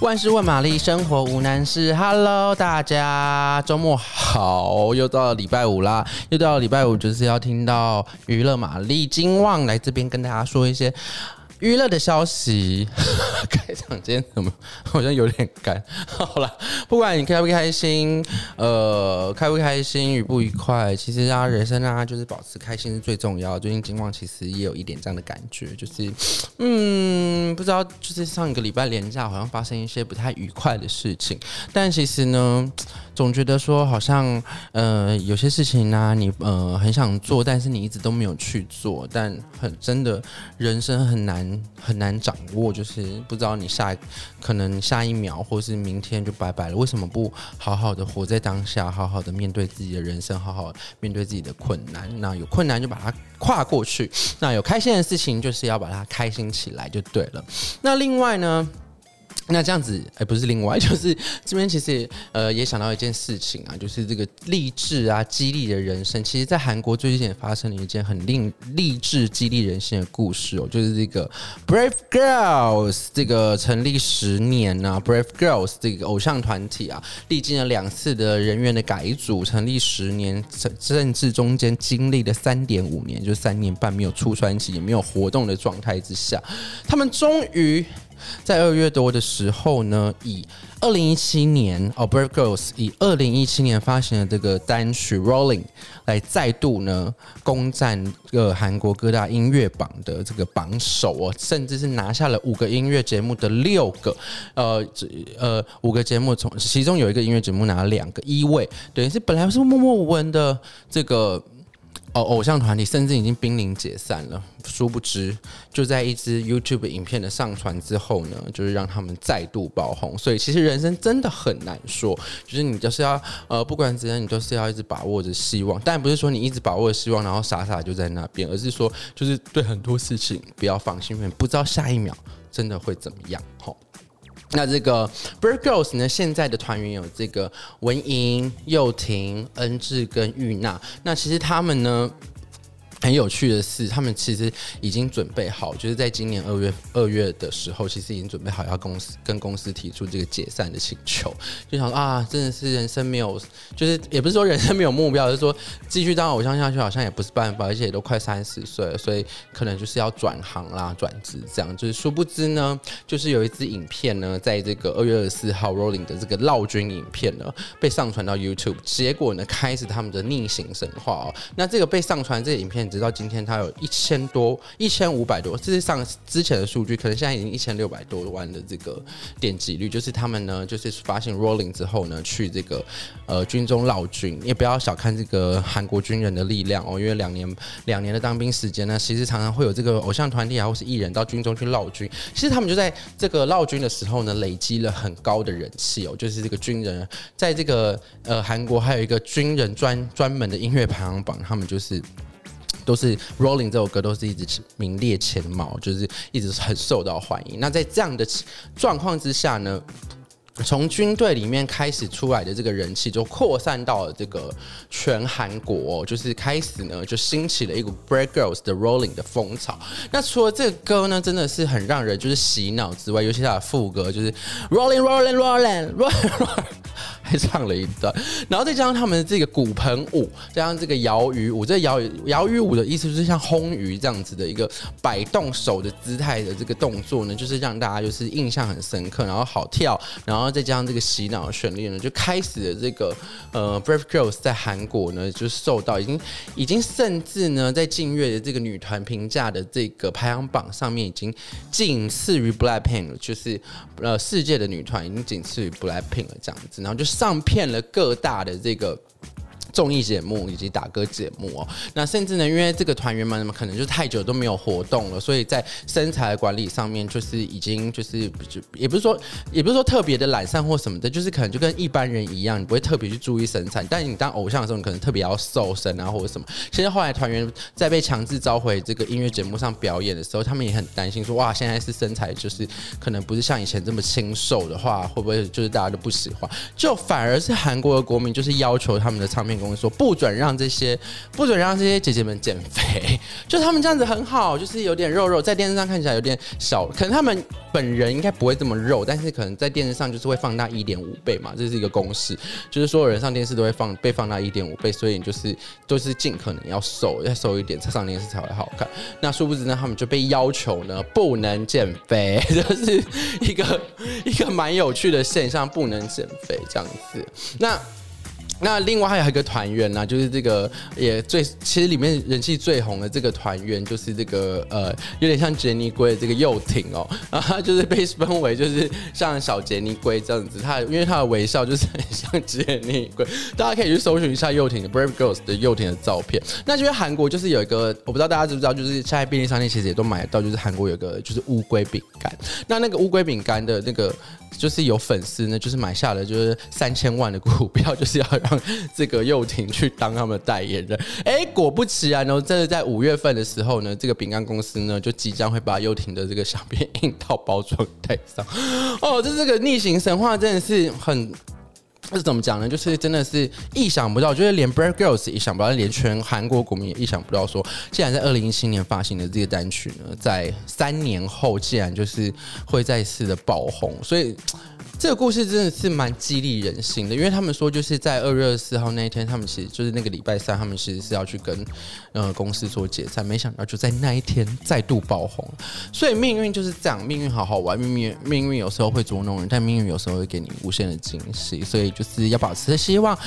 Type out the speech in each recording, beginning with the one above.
万事问玛丽，生活无难事。Hello，大家周末好，又到了礼拜五啦，又到了礼拜五，就是要听到娱乐玛丽金旺来这边跟大家说一些。娱乐的消息，开场今天怎么好像有点干？好了，不管你开不开心，呃，开不开心，愉不愉快，其实啊，人生啊，就是保持开心是最重要。最近金旺其实也有一点这样的感觉，就是，嗯，不知道，就是上一个礼拜连假好像发生一些不太愉快的事情，但其实呢。总觉得说好像呃有些事情呢、你呃很想做，但是你一直都没有去做，但很真的人生很难很难掌握，就是不知道你下可能下一秒或是明天就拜拜了。为什么不好好的活在当下，好好的面对自己的人生，好好面对自己的困难？那有困难就把它跨过去，那有开心的事情就是要把它开心起来就对了。那另外呢？那这样子，哎、不是另外，就是这边其实呃也想到一件事情啊，就是这个励志啊、激励的人生。其实，在韩国最近也发生了一件很令励志、激励人心的故事哦，就是这个 Brave Girls 这个成立十年啊，Brave Girls 这个偶像团体啊，历经了两次的人员的改组，成立十年，甚至中间经历了三点五年，就三年半没有出专辑、也没有活动的状态之下，他们终于。在二月多的时候呢，以二零一七年哦，Brave Girls 以二零一七年发行的这个单曲《Rolling》来再度呢攻占个韩国各大音乐榜的这个榜首哦，甚至是拿下了五个音乐节目的六个呃呃五个节目从其中有一个音乐节目拿了两个一位，等于是本来是默默无闻的这个。哦，偶像团体甚至已经濒临解散了。殊不知，就在一支 YouTube 影片的上传之后呢，就是让他们再度爆红。所以，其实人生真的很难说，就是你就是要呃，不管怎样，你都是要一直把握着希望。但不是说你一直把握着希望，然后傻傻就在那边，而是说，就是对很多事情不要放心，因为不知道下一秒真的会怎么样。吼。那这个 Bird Girls 呢，现在的团员有这个文英、佑婷、恩智跟玉娜。那其实他们呢，很有趣的是，他们其实已经准备好，就是在今年二月二月的时候，其实已经准备好要公司跟公司提出这个解散的请求。就想啊，真的是人生没有，就是也不是说人生没有目标，就是说继续当偶像下去好像也不是办法，而且也都快三十岁了，所以可能就是要转行啦、转职这样。就是殊不知呢，就是有一支影片呢，在这个二月二十四号 Rolling 的这个闹军影片呢，被上传到 YouTube，结果呢，开始他们的逆行神话哦。那这个被上传这个影片。直到今天，它有一千多、一千五百多，这是上之前的数据，可能现在已经一千六百多万的这个点击率。就是他们呢，就是发现 Rolling 之后呢，去这个呃军中劳军，也不要小看这个韩国军人的力量哦，因为两年两年的当兵时间呢，其实常常会有这个偶像团体啊，或是艺人到军中去劳军。其实他们就在这个劳军的时候呢，累积了很高的人气哦，就是这个军人在这个呃韩国还有一个军人专专门的音乐排行榜，他们就是。都是 Rolling 这首歌都是一直名列前茅，就是一直很受到欢迎。那在这样的状况之下呢，从军队里面开始出来的这个人气就扩散到了这个全韩国，就是开始呢就兴起了一股 Brave Girls 的 Rolling 的风潮。那除了这个歌呢，真的是很让人就是洗脑之外，尤其它的副歌就是 Rolling Rolling Rolling Rolling。还唱了一段，然后再加上他们的这个骨盆舞，加上这个摇鱼舞，这摇摇鱼舞的意思就是像轰鱼这样子的一个摆动手的姿态的这个动作呢，就是让大家就是印象很深刻，然后好跳，然后再加上这个洗脑的旋律呢，就开始了这个呃 Brave Girls 在韩国呢就受到已经已经甚至呢在近月的这个女团评价的这个排行榜上面已经仅次于 Blackpink 了，就是呃世界的女团已经仅次于 Blackpink 了这样子，然后就。上片了各大的这个。综艺节目以及打歌节目哦，那甚至呢，因为这个团员们可能就太久都没有活动了，所以在身材管理上面就是已经就是就也不是说也不是说特别的懒散或什么的，就是可能就跟一般人一样，你不会特别去注意身材。但你当偶像的时候，你可能特别要瘦身啊或者什么。现在后来团员在被强制召回这个音乐节目上表演的时候，他们也很担心说，哇，现在是身材就是可能不是像以前这么清瘦的话，会不会就是大家都不喜欢？就反而是韩国的国民就是要求他们的唱片。公司说不准让这些不准让这些姐姐们减肥，就他们这样子很好，就是有点肉肉，在电视上看起来有点小，可能他们本人应该不会这么肉，但是可能在电视上就是会放大一点五倍嘛，这是一个公式，就是所有人上电视都会放被放大一点五倍，所以你就是都是尽可能要瘦，要瘦一点才上电视才会好看。那殊不知呢，他们就被要求呢不能减肥，这是一个一个蛮有趣的现象，不能减肥这样子。那。那另外还有一个团员呢，就是这个也最其实里面人气最红的这个团员，就是这个呃有点像杰尼龟的这个幼廷哦，然后他就是被 分为就是像小杰尼龟这样子，他因为他的微笑就是很像杰尼龟，大家可以去搜寻一下幼廷的 Brave Girls 的幼廷的照片。那因为韩国就是有一个我不知道大家知不知道，就是现在便利商店其实也都买得到，就是韩国有个就是乌龟饼干，那那个乌龟饼干的那个。就是有粉丝呢，就是买下了就是三千万的股票，就是要让 这个幼婷去当他们的代言人。哎，果不其然呢，真的在五月份的时候呢，这个饼干公司呢就即将会把幼婷的这个相片印到包装袋上。哦，这这个逆行神话真的是很。这是怎么讲呢？就是真的是意想不到，就是连 Brave Girls 也意想不到，连全韩国国民也意想不到，说竟然在二零一七年发行的这个单曲呢，在三年后竟然就是会再次的爆红，所以。这个故事真的是蛮激励人心的，因为他们说就是在二月二十四号那一天，他们其实就是那个礼拜三，他们其实是要去跟呃公司做解散，没想到就在那一天再度爆红。所以命运就是这样，命运好好玩，命运命运有时候会捉弄人，但命运有时候会给你无限的惊喜，所以就是要保持希望。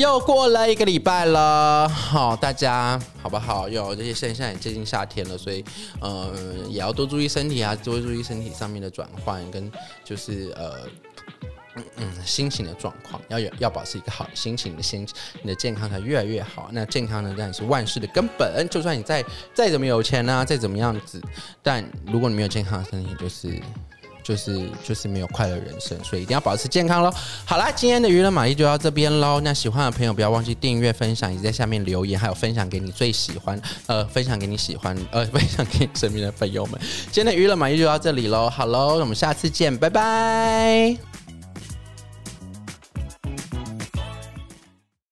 又过了一个礼拜了，好，大家好不好？有这些现在也接近夏天了，所以呃也要多注意身体啊，多注意身体上面的转换跟就是呃。嗯嗯，心情的状况要有，要保持一个好心情的心，你的健康才越来越好。那健康呢，当然是万事的根本。就算你再再怎么有钱呢、再怎么样子，但如果你没有健康的身体，就是就是就是没有快乐人生。所以一定要保持健康喽。好啦，今天的娱乐玛丽就到这边喽。那喜欢的朋友不要忘记订阅、分享，以及在下面留言，还有分享给你最喜欢呃，分享给你喜欢呃，分享给你身边的朋友们。今天的娱乐玛丽就到这里喽。好喽，我们下次见，拜拜。